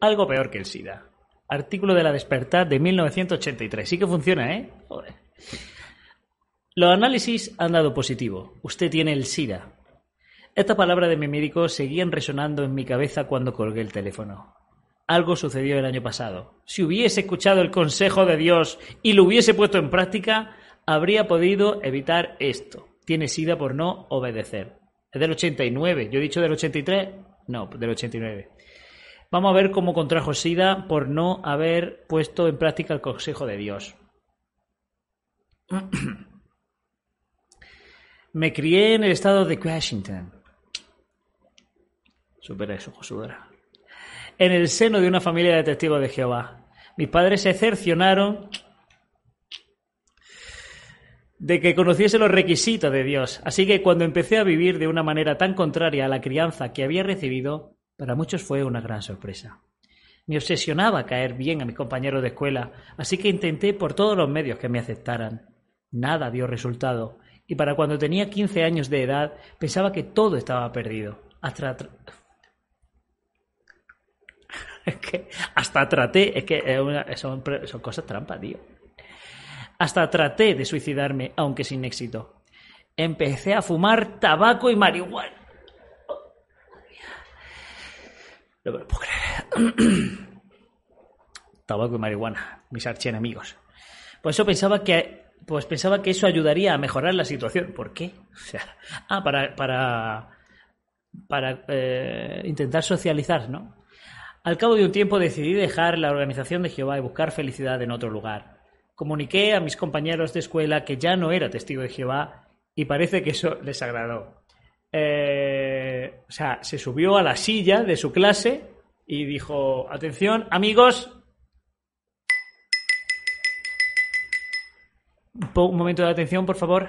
Algo peor que el SIDA. Artículo de la Despertar de 1983. Sí que funciona, ¿eh? Los análisis han dado positivo. Usted tiene el SIDA. Estas palabras de mi médico seguían resonando en mi cabeza cuando colgué el teléfono. Algo sucedió el año pasado. Si hubiese escuchado el consejo de Dios y lo hubiese puesto en práctica, habría podido evitar esto. Tiene SIDA por no obedecer. Es del 89. ¿Yo he dicho del 83? No, del 89. Vamos a ver cómo contrajo SIDA por no haber puesto en práctica el consejo de Dios. Me crié en el estado de Washington. Supera eso, Josudra. En el seno de una familia de testigos de Jehová. Mis padres se cercionaron de que conociese los requisitos de Dios. Así que cuando empecé a vivir de una manera tan contraria a la crianza que había recibido, para muchos fue una gran sorpresa. Me obsesionaba caer bien a mis compañeros de escuela, así que intenté por todos los medios que me aceptaran. Nada dio resultado, y para cuando tenía 15 años de edad pensaba que todo estaba perdido. Hasta, hasta traté, es que son, son cosas trampas, tío. Hasta traté de suicidarme, aunque sin éxito. Empecé a fumar tabaco y marihuana. Tabaco y marihuana, mis archienemigos. Por eso pensaba que pues pensaba que eso ayudaría a mejorar la situación. ¿Por qué? O sea, ah, para, para, para eh, intentar socializar, ¿no? Al cabo de un tiempo decidí dejar la organización de Jehová y buscar felicidad en otro lugar. Comuniqué a mis compañeros de escuela que ya no era testigo de Jehová y parece que eso les agradó. Eh, o sea, se subió a la silla de su clase y dijo, atención, amigos, un momento de atención, por favor.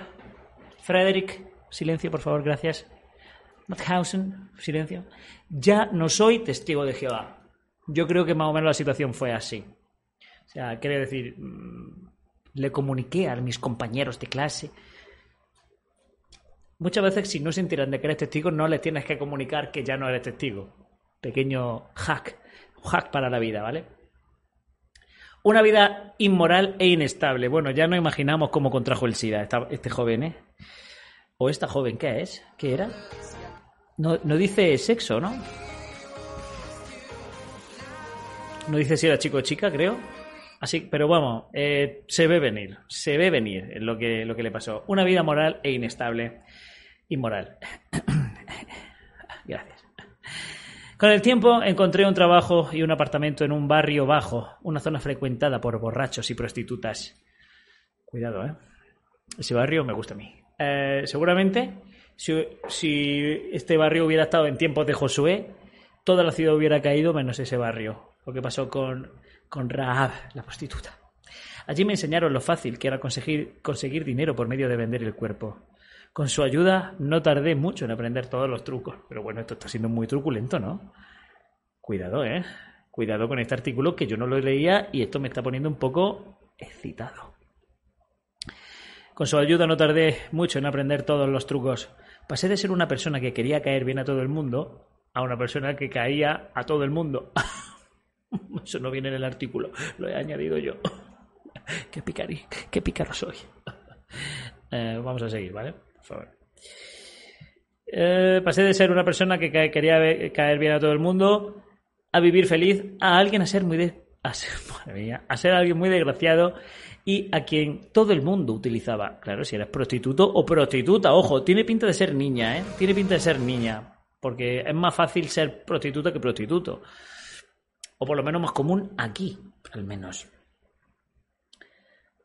Frederick, silencio, por favor, gracias. Mauthausen, silencio. Ya no soy testigo de Jehová. Yo creo que más o menos la situación fue así. O sea, quiere decir, mm, le comuniqué a mis compañeros de clase. Muchas veces, si no se enteran de que eres testigo, no les tienes que comunicar que ya no eres testigo. Pequeño hack, hack para la vida, ¿vale? Una vida inmoral e inestable. Bueno, ya no imaginamos cómo contrajo el SIDA este joven, ¿eh? O esta joven, ¿qué es? ¿Qué era? No, no dice sexo, ¿no? No dice si era chico o chica, creo. Así, pero vamos, eh, se ve venir, se ve venir lo que, lo que le pasó. Una vida moral e inestable. Inmoral. Gracias. Con el tiempo encontré un trabajo y un apartamento en un barrio bajo, una zona frecuentada por borrachos y prostitutas. Cuidado, ¿eh? Ese barrio me gusta a mí. Eh, seguramente, si, si este barrio hubiera estado en tiempos de Josué, toda la ciudad hubiera caído menos ese barrio. Lo que pasó con con Rahab, la prostituta. Allí me enseñaron lo fácil que era conseguir, conseguir dinero por medio de vender el cuerpo. Con su ayuda no tardé mucho en aprender todos los trucos. Pero bueno, esto está siendo muy truculento, ¿no? Cuidado, ¿eh? Cuidado con este artículo que yo no lo leía y esto me está poniendo un poco excitado. Con su ayuda no tardé mucho en aprender todos los trucos. Pasé de ser una persona que quería caer bien a todo el mundo a una persona que caía a todo el mundo. Eso no viene en el artículo, lo he añadido yo. qué, picarí, qué pícaro soy. Eh, vamos a seguir, ¿vale? Por favor. Eh, pasé de ser una persona que quería caer bien a todo el mundo a vivir feliz a alguien a ser muy a ser alguien muy desgraciado y a quien todo el mundo utilizaba. Claro, si eres prostituto o prostituta, ojo, tiene pinta de ser niña, ¿eh? Tiene pinta de ser niña, porque es más fácil ser prostituta que prostituto. O por lo menos más común aquí, al menos.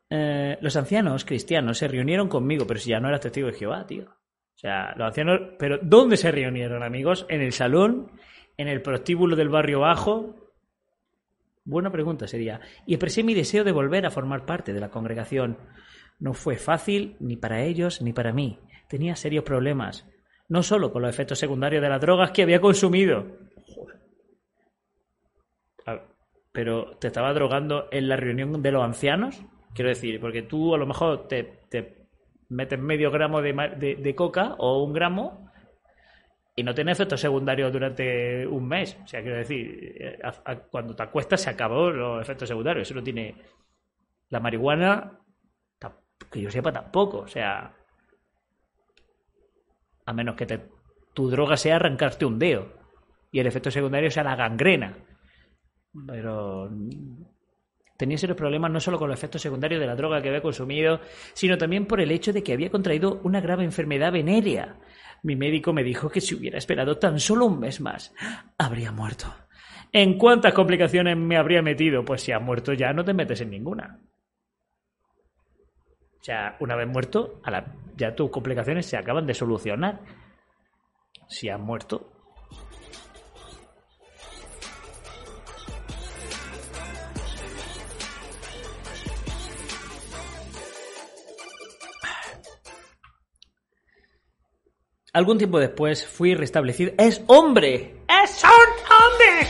Eh, los ancianos cristianos se reunieron conmigo, pero si ya no eras testigo de Jehová, tío. O sea, los ancianos. Pero ¿dónde se reunieron, amigos? ¿En el salón? ¿En el prostíbulo del barrio bajo? Buena pregunta sería. Y expresé mi deseo de volver a formar parte de la congregación. No fue fácil ni para ellos ni para mí. Tenía serios problemas. No solo con los efectos secundarios de las drogas que había consumido, pero te estaba drogando en la reunión de los ancianos. Quiero decir, porque tú a lo mejor te, metes medio gramo de, de, coca o un gramo y no tiene efectos secundarios durante un mes. O sea, quiero decir, eh, cuando te acuestas se acabó los efectos secundarios. Eso no tiene. La marihuana, que yo sepa, tampoco. O sea, a menos que te, tu droga sea arrancarte un dedo y el efecto secundario sea la gangrena. Pero tenía serios problemas no solo con los efectos secundarios de la droga que había consumido, sino también por el hecho de que había contraído una grave enfermedad venérea. Mi médico me dijo que si hubiera esperado tan solo un mes más, habría muerto. ¿En cuántas complicaciones me habría metido? Pues si ha muerto ya no te metes en ninguna. O sea, una vez muerto, ya tus complicaciones se acaban de solucionar. Si has muerto, Algún tiempo después fui restablecido. ¡Es hombre! ¡Es un hombre!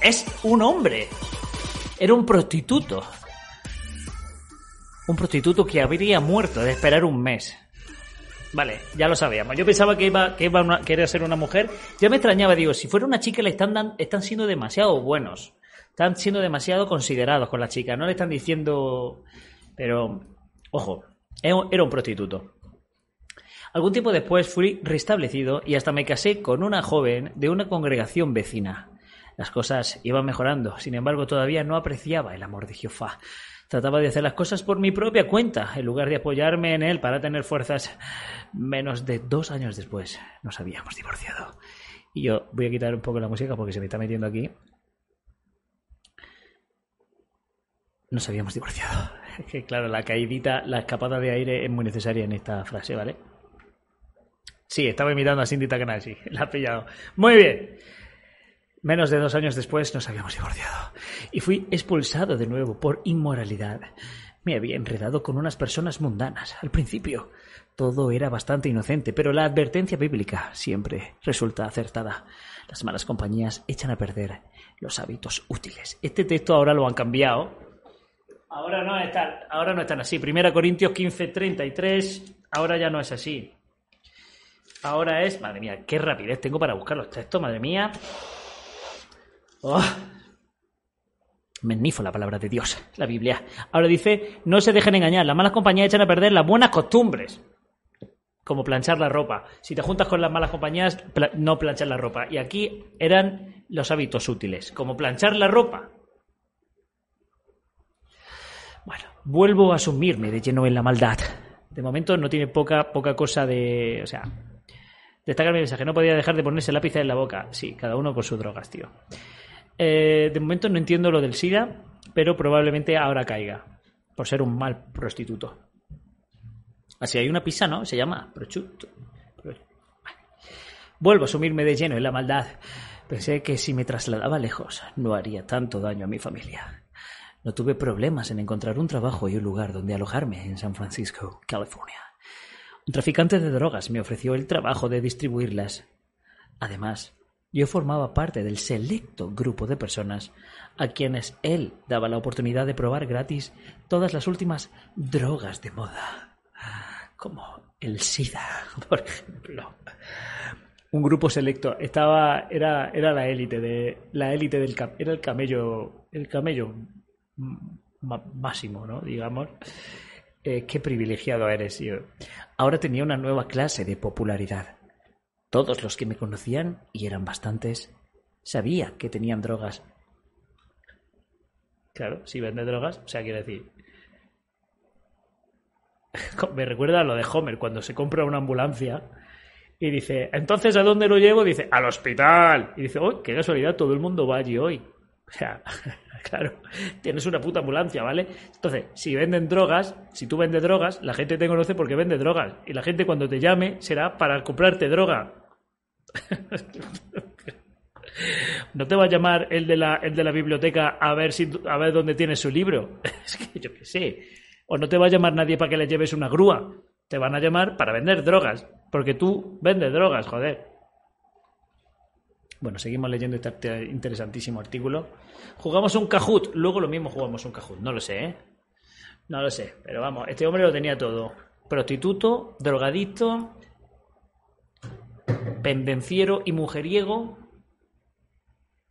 ¡Es un hombre! Era un prostituto. Un prostituto que habría muerto de esperar un mes. Vale, ya lo sabíamos. Yo pensaba que iba, que iba a ser una mujer. Ya me extrañaba, digo, si fuera una chica le están, dan, están siendo demasiado buenos. Están siendo demasiado considerados con la chica. No le están diciendo... Pero, ojo, era un prostituto. Algún tiempo después fui restablecido y hasta me casé con una joven de una congregación vecina. Las cosas iban mejorando, sin embargo todavía no apreciaba el amor de Jehová. Trataba de hacer las cosas por mi propia cuenta, en lugar de apoyarme en él para tener fuerzas. Menos de dos años después nos habíamos divorciado. Y yo voy a quitar un poco la música porque se me está metiendo aquí. Nos habíamos divorciado. Que claro, la caidita, la escapada de aire es muy necesaria en esta frase, ¿vale? Sí, estaba imitando a Cindy Takanashi. La ha pillado. Muy bien. Menos de dos años después nos habíamos divorciado. Y fui expulsado de nuevo por inmoralidad. Me había enredado con unas personas mundanas. Al principio todo era bastante inocente, pero la advertencia bíblica siempre resulta acertada. Las malas compañías echan a perder los hábitos útiles. Este texto ahora lo han cambiado. Ahora no están, ahora no están así. Primera Corintios 15, 33. Ahora ya no es así. Ahora es, madre mía, qué rapidez tengo para buscar los textos, madre mía. Oh. la palabra de Dios, la Biblia. Ahora dice, no se dejen engañar, las malas compañías echan a perder las buenas costumbres. Como planchar la ropa. Si te juntas con las malas compañías, no planchar la ropa. Y aquí eran los hábitos útiles, como planchar la ropa. Bueno, vuelvo a sumirme de lleno en la maldad. De momento no tiene poca, poca cosa de... O sea, Destacar mi mensaje, no podía dejar de ponerse lápiz en la boca. Sí, cada uno con sus drogas, tío. Eh, de momento no entiendo lo del SIDA, pero probablemente ahora caiga, por ser un mal prostituto. Así hay una pizza, ¿no? Se llama prosciutto. Vuelvo a sumirme de lleno en la maldad. Pensé que si me trasladaba lejos no haría tanto daño a mi familia. No tuve problemas en encontrar un trabajo y un lugar donde alojarme en San Francisco, California. Un traficante de drogas me ofreció el trabajo de distribuirlas. Además, yo formaba parte del selecto grupo de personas a quienes él daba la oportunidad de probar gratis todas las últimas drogas de moda, como el SIDA, por ejemplo. Un grupo selecto estaba era era la élite de la élite del era el camello el camello máximo, ¿no? Digamos. Eh, qué privilegiado eres. Yo. Ahora tenía una nueva clase de popularidad. Todos los que me conocían, y eran bastantes, sabía que tenían drogas. Claro, si vende drogas, o sea, quiero decir. Me recuerda a lo de Homer cuando se compra una ambulancia y dice, entonces ¿a dónde lo llevo? Dice, al hospital. Y dice, oh, qué casualidad, todo el mundo va allí hoy. O sea, claro, tienes una puta ambulancia, ¿vale? Entonces, si venden drogas, si tú vendes drogas, la gente te conoce porque vende drogas. Y la gente cuando te llame será para comprarte droga. No te va a llamar el de la, el de la biblioteca a ver, si, a ver dónde tienes su libro. Es que yo qué sé. O no te va a llamar nadie para que le lleves una grúa. Te van a llamar para vender drogas. Porque tú vendes drogas, joder. Bueno, seguimos leyendo este interesantísimo artículo. Jugamos un Kahoot, luego lo mismo jugamos un Kahoot, no lo sé, ¿eh? No lo sé, pero vamos, este hombre lo tenía todo. Prostituto, drogadicto, pendenciero y mujeriego,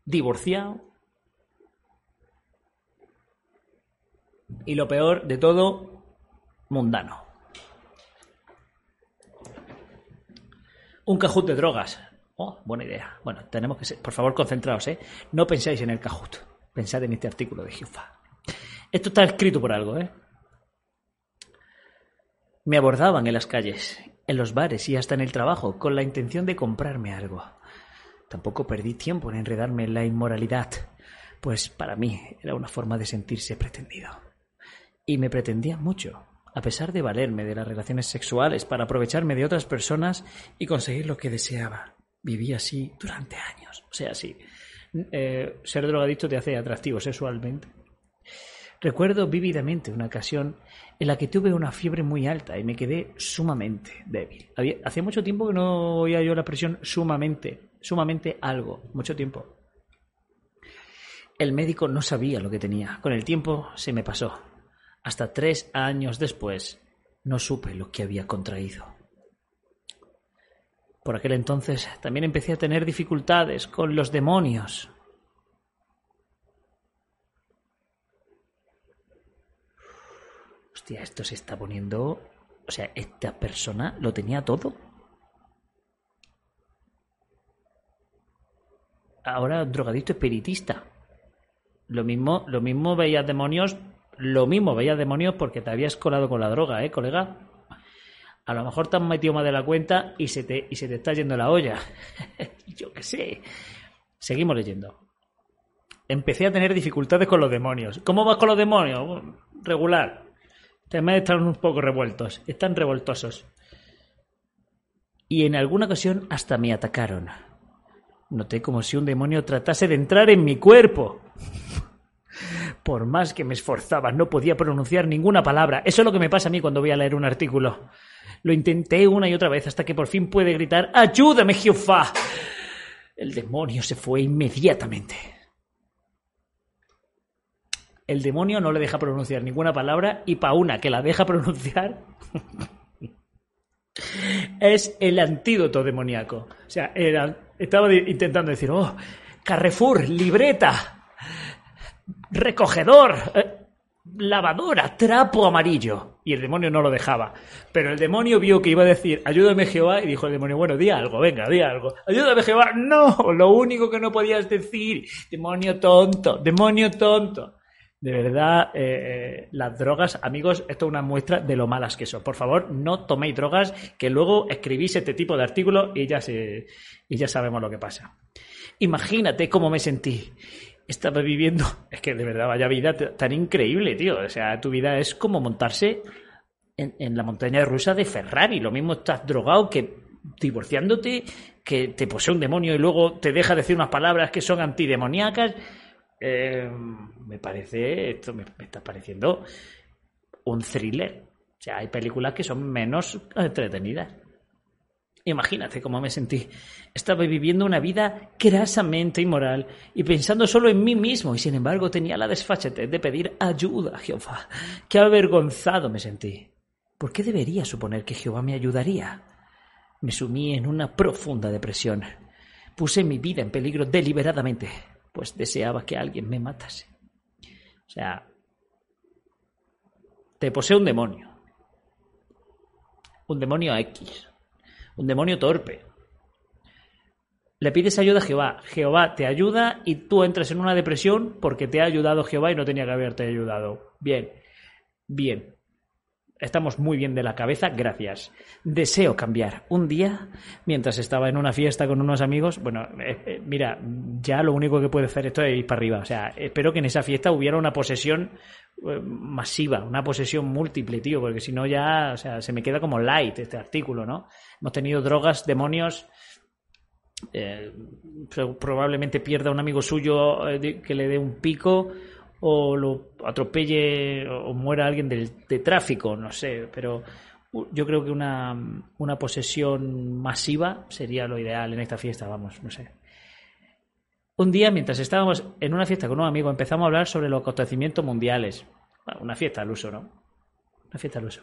divorciado. Y lo peor de todo, mundano. Un cajut de drogas. Oh, buena idea. Bueno, tenemos que ser, por favor, concentraos, ¿eh? No pensáis en el cajut. Pensad en este artículo de Jufa. Esto está escrito por algo, ¿eh? Me abordaban en las calles, en los bares y hasta en el trabajo con la intención de comprarme algo. Tampoco perdí tiempo en enredarme en la inmoralidad, pues para mí era una forma de sentirse pretendido. Y me pretendía mucho, a pesar de valerme de las relaciones sexuales para aprovecharme de otras personas y conseguir lo que deseaba. Viví así durante años. O sea, sí, eh, ser drogadicto te hace atractivo sexualmente. Recuerdo vívidamente una ocasión en la que tuve una fiebre muy alta y me quedé sumamente débil. hacía mucho tiempo que no oía yo la presión sumamente sumamente algo, mucho tiempo. El médico no sabía lo que tenía. Con el tiempo se me pasó. Hasta tres años después no supe lo que había contraído. Por aquel entonces también empecé a tener dificultades con los demonios. Hostia, esto se está poniendo... O sea, esta persona lo tenía todo. ahora drogadicto espiritista. Lo mismo, lo mismo veías demonios, lo mismo veías demonios porque te habías colado con la droga, ¿eh, colega? A lo mejor te has metido más de la cuenta y se te, y se te está yendo la olla. Yo qué sé. Seguimos leyendo. Empecé a tener dificultades con los demonios. ¿Cómo vas con los demonios? Regular. También están un poco revueltos. Están revoltosos. Y en alguna ocasión hasta me atacaron. Noté como si un demonio tratase de entrar en mi cuerpo. Por más que me esforzaba, no podía pronunciar ninguna palabra. Eso es lo que me pasa a mí cuando voy a leer un artículo. Lo intenté una y otra vez hasta que por fin pude gritar ¡Ayúdame, Jehová! El demonio se fue inmediatamente. El demonio no le deja pronunciar ninguna palabra y pa' una que la deja pronunciar es el antídoto demoníaco. O sea, estaba intentando decir, oh, Carrefour, libreta, recogedor, eh, lavadora, trapo amarillo. Y el demonio no lo dejaba. Pero el demonio vio que iba a decir, ayúdame Jehová, y dijo el demonio, bueno, di algo, venga, di algo. Ayúdame Jehová. No, lo único que no podías decir, demonio tonto, demonio tonto. De verdad, eh, las drogas, amigos, esto es una muestra de lo malas que son. Por favor, no toméis drogas, que luego escribís este tipo de artículos y ya, se, y ya sabemos lo que pasa. Imagínate cómo me sentí. Estaba viviendo, es que de verdad, vaya vida tan increíble, tío. O sea, tu vida es como montarse en, la montaña rusa de Ferrari. Lo mismo estás drogado que divorciándote, que te posee un demonio y luego te deja decir unas palabras que son antidemoníacas eh, me parece, esto me, está pareciendo un thriller. O sea, hay películas que son menos entretenidas. Imagínate cómo me sentí. Estaba viviendo una vida grasamente inmoral y pensando solo en mí mismo y sin embargo tenía la desfachatez de pedir ayuda a Jehová. Qué avergonzado me sentí. ¿Por qué debería suponer que Jehová me ayudaría? Me sumí en una profunda depresión. Puse mi vida en peligro deliberadamente pues deseaba que alguien me matase. O sea, te posee un demonio. Un demonio X. Un demonio torpe. Le pides ayuda a Jehová. Jehová te ayuda y tú entras en una depresión porque te ha ayudado Jehová y no tenía que haberte ayudado. Bien. Bien. Estamos muy bien de la cabeza, gracias. Deseo cambiar. Un día, mientras estaba en una fiesta con unos amigos, bueno, eh, eh, mira, ya lo único que puede hacer esto es ir para arriba. O sea, espero que en esa fiesta hubiera una posesión eh, masiva, una posesión múltiple, tío, porque si no ya, o sea, se me queda como light este artículo, ¿no? Hemos tenido drogas, demonios. probablemente pierda un amigo suyo que le dé un pico o lo atropelle o muera alguien de tráfico, no sé, pero yo creo que una, una posesión masiva sería lo ideal en esta fiesta, vamos, no sé. Un día, mientras estábamos en una fiesta con un amigo, empezamos a hablar sobre los acontecimientos mundiales. una fiesta al uso, ¿no? Una fiesta al uso.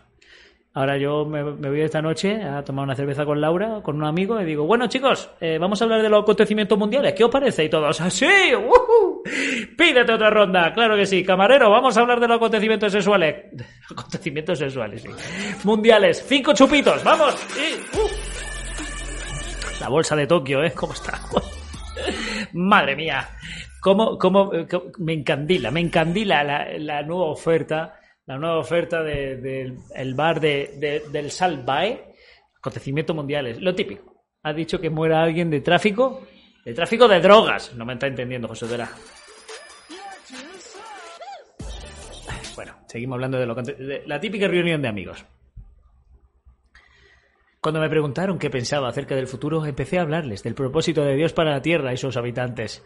Ahora yo me, voy esta noche a tomar una cerveza con Laura, con un amigo, y digo, bueno chicos, eh, vamos a hablar de los acontecimientos mundiales, ¿qué os parece? Y todos, así, ¡Uhú! pídete otra ronda, claro que sí, camarero, vamos a hablar de los acontecimientos sexuales. Acontecimientos sexuales, sí. Mundiales, cinco chupitos, vamos. Sí, uh. La bolsa de Tokio, ¿eh? ¿Cómo está? Madre mía, cómo, cómo, cómo- me encandila, me encandila la, la nueva oferta, la nueva oferta del de, el bar de, de- del Salvae, acontecimientos mundiales, lo típico. Ha dicho que muera alguien de tráfico, de tráfico de drogas. No me está entendiendo, José Vera. Bueno, seguimos hablando de, lo, de la típica reunión de amigos. Cuando me preguntaron qué pensaba acerca del futuro, empecé a hablarles del propósito de Dios para la Tierra y sus habitantes.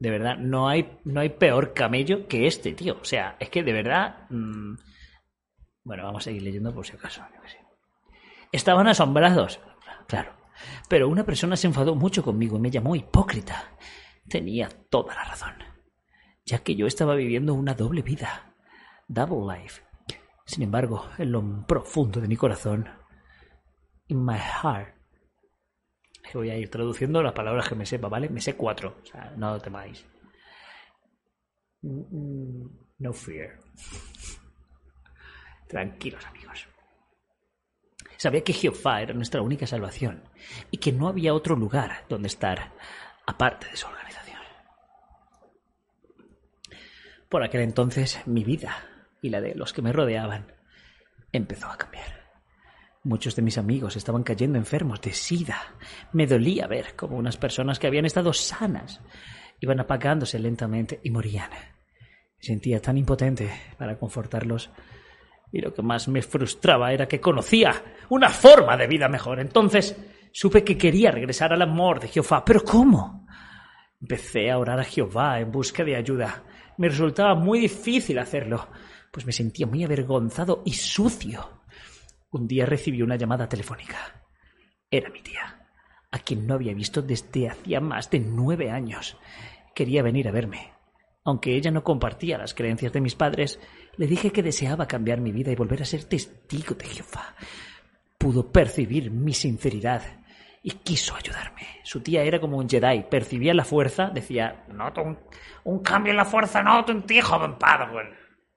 De verdad, no hay, no hay peor camello que este, tío. O sea, es que de verdad... mm, Bueno, vamos a seguir leyendo por si acaso. Estaban asombrados, claro. Pero una persona se enfadó mucho conmigo y me llamó hipócrita. Tenía toda la razón, ya que yo estaba viviendo una doble vida. Double life. Sin embargo, en lo profundo de mi corazón, in my heart, que voy a ir traduciendo las palabras que me sepa, ¿vale? Me sé cuatro, o sea, no temáis. Mm, mm, No fear. Tranquilos, amigos. Sabía que Jehová era nuestra única salvación y que no había otro lugar donde estar aparte de su organización. Por aquel entonces mi vida y la de los que me rodeaban empezó a cambiar. Muchos de mis amigos estaban cayendo enfermos de sida. Me dolía ver cómo unas personas que habían estado sanas iban apagándose lentamente y morían. Sentía tan impotente para confortarlos y lo que más me frustraba era que conocía una forma de vida mejor. Entonces supe que quería regresar al amor de Jehová. ¿Pero cómo? Empecé a orar a Jehová en busca de ayuda. Me resultaba muy difícil hacerlo, pues me sentía muy avergonzado y sucio. Un día recibí una llamada telefónica. Era mi tía, a quien no había visto desde hacía más de nueve años. Quería venir a verme. Aunque ella no compartía las creencias de mis padres, le dije que deseaba cambiar mi vida y volver a ser testigo de Jehová. Pudo percibir mi sinceridad y quiso ayudarme. Su tía era como un Jedi, percibía la fuerza, decía, noto un, cambio en la fuerza, noto en ti, joven Padawan.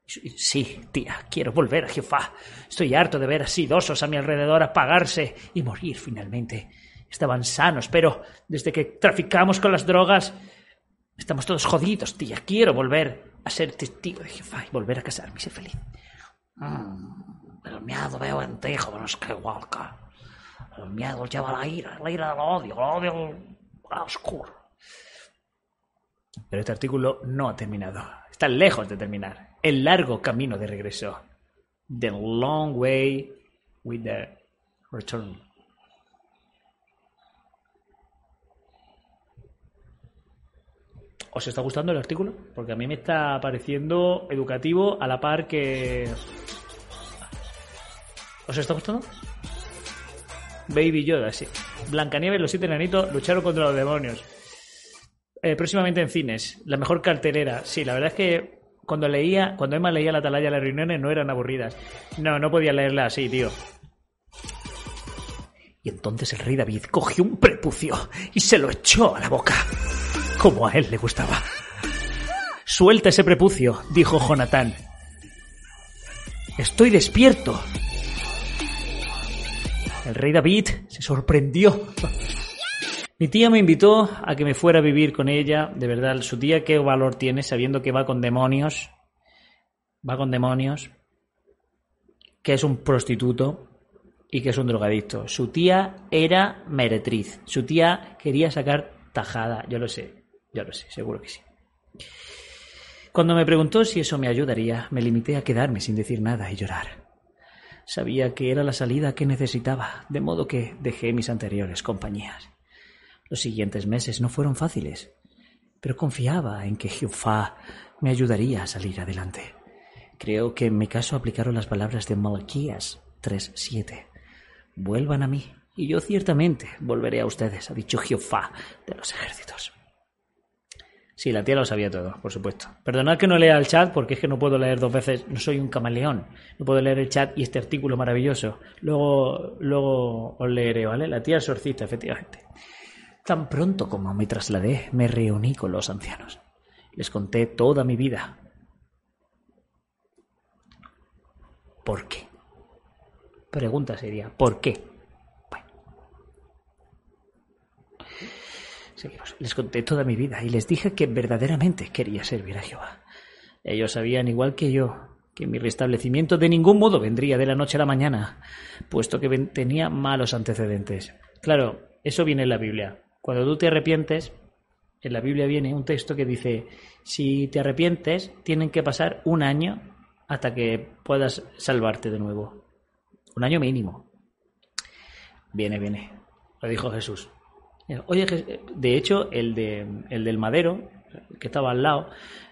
Sí, tía, quiero volver a Jehová. Estoy harto de ver así dosos a mi alrededor apagarse y morir finalmente. Estaban sanos, pero desde que traficamos con las drogas, estamos todos jodidos, tía. Quiero volver a ser testigo de Jehová y volver a casarme y ser feliz. Mm, el miedo veo en ti, joven Skywalker. El miedo lleva la ira, la ira del odio, el odio al oscuro. Pero este artículo no ha terminado. Está lejos de terminar. El largo camino de regreso. The long way with the return. ¿Os está gustando el artículo? Porque a mí me está pareciendo educativo a la par que... ¿Os está gustando? Baby Yoda, sí. Blancanieves los siete enanitos lucharon contra los demonios. Eh, próximamente en cines. La mejor cartelera. Sí, la verdad es que cuando leía, cuando Emma leía la atalaya las reuniones no eran aburridas. No, no podía leerla así, tío. Y entonces el rey David cogió un prepucio y se lo echó a la boca, como a él le gustaba. Suelta ese prepucio, dijo Jonatán. Estoy despierto. El rey David se sorprendió. Mi tía me invitó a que me fuera a vivir con ella. De verdad, su tía qué valor tiene sabiendo que va con demonios. Va con demonios. Que es un prostituto y que es un drogadicto. Su tía era meretriz. Su tía quería sacar tajada. Yo lo sé. Yo lo sé, seguro que sí. Cuando me preguntó si eso me ayudaría, me limité a quedarme sin decir nada y llorar. Sabía que era la salida que necesitaba, de modo que dejé mis anteriores compañías. Los siguientes meses no fueron fáciles, pero confiaba en que Jehová me ayudaría a salir adelante. Creo que en mi caso aplicaron las palabras de Malaquías 3:7. Vuelvan a mí, y yo ciertamente volveré a ustedes, ha dicho Jehová de los ejércitos. Sí, la tía lo sabía todo, por supuesto. Perdonad que no lea el chat porque es que no puedo leer dos veces. No soy un camaleón. No puedo leer el chat y este artículo maravilloso. Luego, luego os leeré, ¿vale? La tía exorcista, efectivamente. Tan pronto como me trasladé, me reuní con los ancianos. Les conté toda mi vida. ¿Por qué? Pregunta sería, ¿por qué? Les conté toda mi vida y les dije que verdaderamente quería servir a Jehová. Ellos sabían, igual que yo, que mi restablecimiento de ningún modo vendría de la noche a la mañana, puesto que tenía malos antecedentes. Claro, eso viene en la Biblia. Cuando tú te arrepientes, en la Biblia viene un texto que dice, si te arrepientes, tienen que pasar un año hasta que puedas salvarte de nuevo. Un año mínimo. Viene, viene. Lo dijo Jesús. Oye, de hecho, el, de, el del madero, que estaba al lado,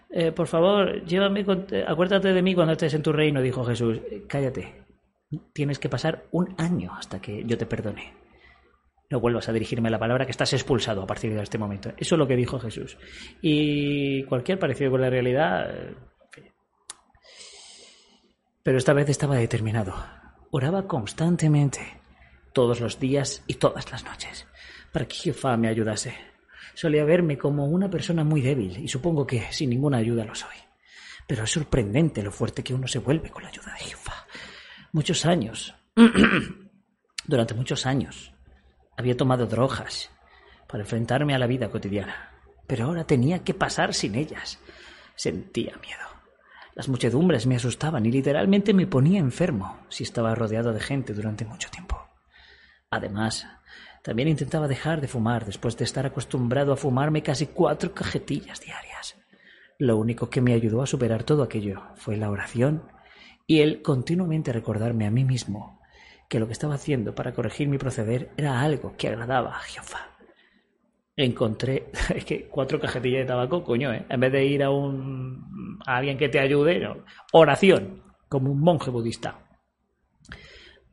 eh, por favor, llévame, acuérdate de mí cuando estés en tu reino, dijo Jesús. Cállate, tienes que pasar un año hasta que yo te perdone. No vuelvas a dirigirme la palabra que estás expulsado a partir de este momento. Eso es lo que dijo Jesús. Y cualquier parecido con la realidad... Eh, pero esta vez estaba determinado. Oraba constantemente, todos los días y todas las noches para que Jehová me ayudase. Solía verme como una persona muy débil y supongo que sin ninguna ayuda lo soy. Pero es sorprendente lo fuerte que uno se vuelve con la ayuda de Jehová. Muchos años, durante muchos años, había tomado drogas para enfrentarme a la vida cotidiana, pero ahora tenía que pasar sin ellas. Sentía miedo. Las muchedumbres me asustaban y literalmente me ponía enfermo si estaba rodeado de gente durante mucho tiempo. Además, también intentaba dejar de fumar después de estar acostumbrado a fumarme casi cuatro cajetillas diarias. Lo único que me ayudó a superar todo aquello fue la oración y el continuamente recordarme a mí mismo que lo que estaba haciendo para corregir mi proceder era algo que agradaba a Jehová. Encontré es que cuatro cajetillas de tabaco, coño, ¿eh? en vez de ir a un a alguien que te ayude, oración, como un monje budista.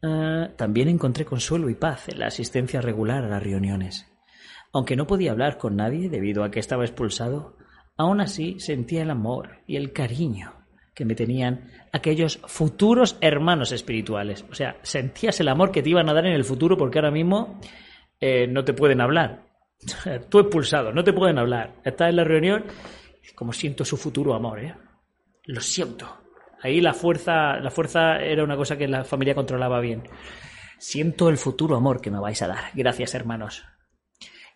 Ah, también encontré consuelo y paz en la asistencia regular a las reuniones. Aunque no podía hablar con nadie debido a que estaba expulsado, aún así sentía el amor y el cariño que me tenían aquellos futuros hermanos espirituales. O sea, sentías el amor que te iban a dar en el futuro porque ahora mismo eh, no te pueden hablar. Tú expulsado, no te pueden hablar. Estás en la reunión, como siento su futuro amor, ¿eh? Lo siento. Ahí la fuerza, la fuerza era una cosa que la familia controlaba bien. Siento el futuro amor que me vais a dar. Gracias, hermanos.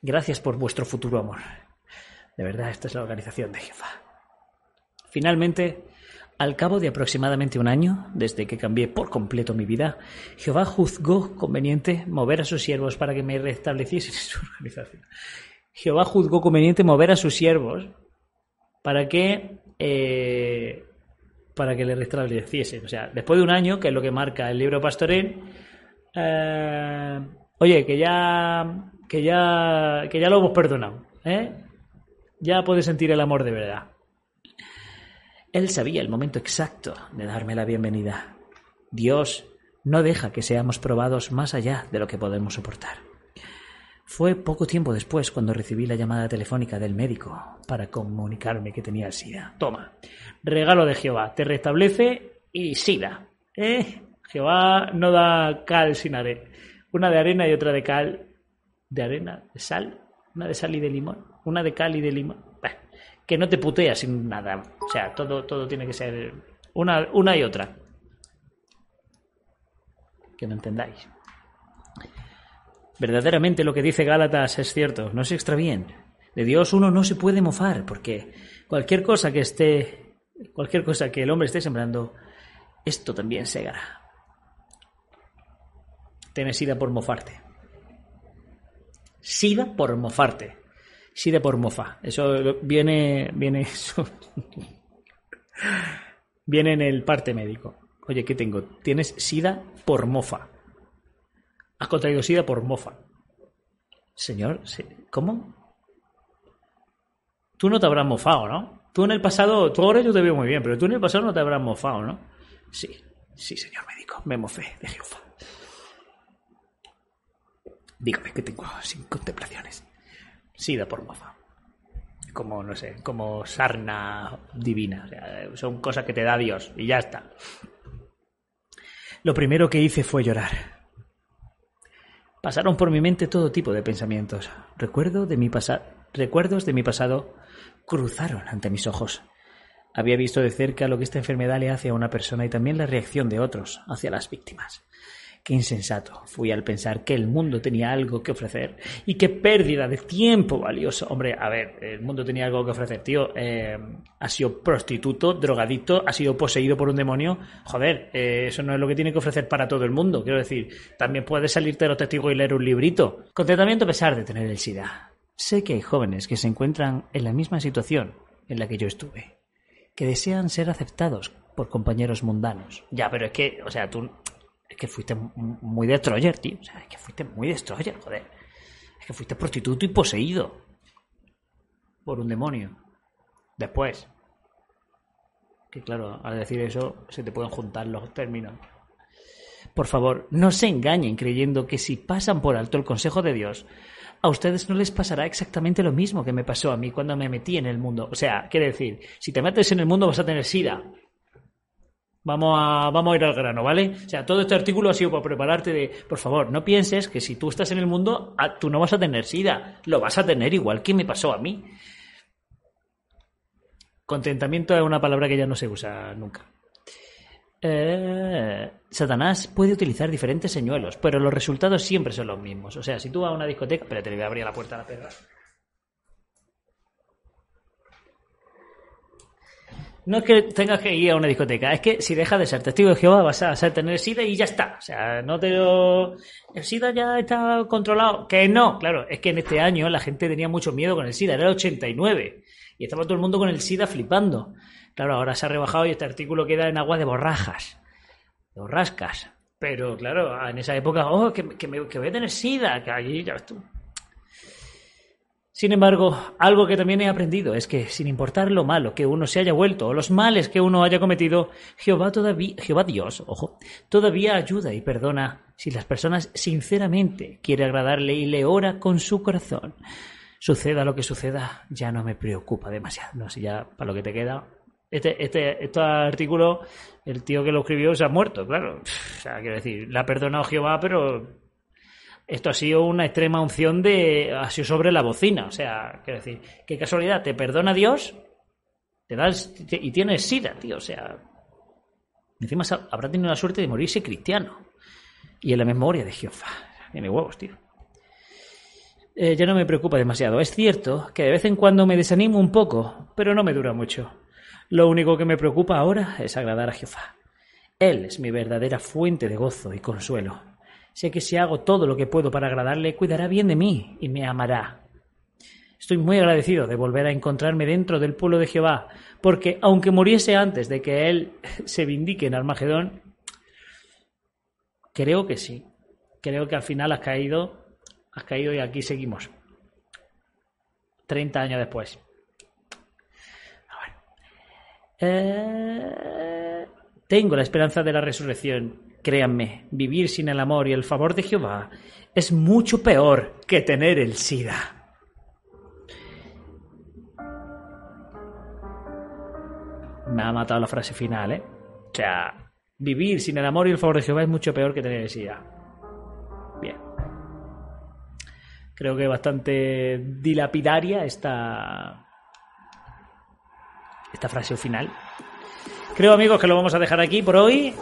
Gracias por vuestro futuro amor. De verdad, esta es la organización de jefa. Finalmente, al cabo de aproximadamente un año, desde que cambié por completo mi vida, Jehová juzgó conveniente mover a sus siervos para que me restableciesen su organización. Jehová juzgó conveniente mover a sus siervos para que eh, para que le restableciesen. O sea, después de un año, que es lo que marca el libro pastoril, eh, oye, que ya, que ya, que ya lo hemos perdonado, ¿eh? Ya puede sentir el amor de verdad. Él sabía el momento exacto de darme la bienvenida. Dios no deja que seamos probados más allá de lo que podemos soportar. Fue poco tiempo después cuando recibí la llamada telefónica del médico para comunicarme que tenía SIDA. Toma, regalo de Jehová, te restablece y SIDA. ¿Eh? Jehová no da cal sin arena. Una de arena y otra de cal. ¿De arena? ¿De sal? Una de sal y de limón. Una de cal y de limón. Que no te puteas sin nada. O sea, todo, todo tiene que ser una, una y otra. Que no entendáis. Verdaderamente lo que dice Gálatas es cierto, no se extravíen. De Dios uno no se puede mofar, porque cualquier cosa que esté, cualquier cosa que el hombre esté sembrando, esto también segará. Tienes sida por mofarte. Sida por mofarte. Sida por mofa. Eso viene, viene eso. viene en el parte médico. Oye, ¿qué tengo? Tienes sida por mofa. Has contraído SIDA por mofa. Señor, ¿cómo? Tú no te habrás mofado, ¿no? Tú en el pasado, tú ahora yo te veo muy bien, pero tú en el pasado no te habrás mofado, ¿no? Sí, sí, señor médico, me mofé de Jehová. Dígame que tengo sin contemplaciones. SIDA por mofa. como, no sé, como sarna divina. Son cosas que te da Dios y ya está. Lo primero que hice fue llorar. Pasaron por mi mente todo tipo de pensamientos. Recuerdo de mi Recuerdos de mi pasado cruzaron ante mis ojos. Había visto de cerca lo que esta enfermedad le hace a una persona y también la reacción de otros hacia las víctimas. Qué insensato fui al pensar que el mundo tenía algo que ofrecer y qué pérdida de tiempo valioso. Hombre, a ver, el mundo tenía algo que ofrecer, tío. Eh, ha sido prostituto, drogadicto, ha sido poseído por un demonio. Joder, eh, eso no es lo que tiene que ofrecer para todo el mundo. Quiero decir, también puedes salirte de los testigos y leer un librito. Contentamiento a pesar de tener el SIDA. Sé que hay jóvenes que se encuentran en la misma situación en la que yo estuve, que desean ser aceptados por compañeros mundanos. Ya, pero es que, o sea, tú es que fuiste muy destroyer, tío. O sea, es que fuiste muy destroyer, joder. Es que fuiste prostituto y poseído. Por un demonio. Después. Que claro, al decir eso se te pueden juntar los términos. Por favor, no se engañen creyendo que si pasan por alto el consejo de Dios, a ustedes no les pasará exactamente lo mismo que me pasó a mí cuando me metí en el mundo. O sea, quiere decir, si te metes en el mundo vas a tener sida. Vamos a, vamos a ir al grano, ¿vale? O sea, todo este artículo ha sido para prepararte de, por favor, no pienses que si tú estás en el mundo, ah, tú no vas a tener sida, lo vas a tener igual que me pasó a mí. Contentamiento es una palabra que ya no se usa nunca. Eh, Satanás puede utilizar diferentes señuelos, pero los resultados siempre son los mismos. O sea, si tú vas a una discoteca, espérate, le voy a abrir la puerta a la perra. No es que tengas que ir a una discoteca, es que si dejas de ser testigo de Jehová vas a tener SIDA y ya está. O sea, no te lo... El SIDA ya está controlado. Que no, claro, es que en este año la gente tenía mucho miedo con el SIDA, era el 89. Y estaba todo el mundo con el SIDA flipando. Claro, ahora se ha rebajado y este artículo queda en agua de borrajas, de borrascas. Pero claro, en esa época, oh, que, que, me, que voy a tener SIDA, que allí ya tú. Sin embargo, algo que también he aprendido es que, sin importar lo malo que uno se haya vuelto o los males que uno haya cometido, Jehová todavía, Jehová Dios, ojo, todavía ayuda y perdona si las personas sinceramente quiere agradarle y le ora con su corazón. Suceda lo que suceda, ya no me preocupa demasiado. No sé ya para lo que te queda. Este, este, este artículo, el tío que lo escribió se ha muerto, claro. O sea, quiero decir, le ha perdonado Jehová, pero esto ha sido una extrema unción de. ha sido sobre la bocina. O sea, quiero decir, qué casualidad, te perdona Dios, te das y tienes sida, tío. O sea, encima habrá tenido la suerte de morirse cristiano. Y en la memoria de Jehová. Tiene huevos, tío. Eh, ya no me preocupa demasiado. Es cierto que de vez en cuando me desanimo un poco, pero no me dura mucho. Lo único que me preocupa ahora es agradar a Jehová. Él es mi verdadera fuente de gozo y consuelo. Sé que si hago todo lo que puedo para agradarle, cuidará bien de mí y me amará. Estoy muy agradecido de volver a encontrarme dentro del pueblo de Jehová, porque aunque muriese antes de que él se vindique en Armagedón, creo que sí. Creo que al final has caído, has caído y aquí seguimos. 30 años después. Eh, tengo la esperanza de la resurrección Créanme, vivir sin el amor y el favor de Jehová es mucho peor que tener el SIDA. Me ha matado la frase final, ¿eh? O sea, vivir sin el amor y el favor de Jehová es mucho peor que tener el SIDA. Bien. Creo que bastante dilapidaria esta, esta frase final. Creo, amigos, que lo vamos a dejar aquí por hoy.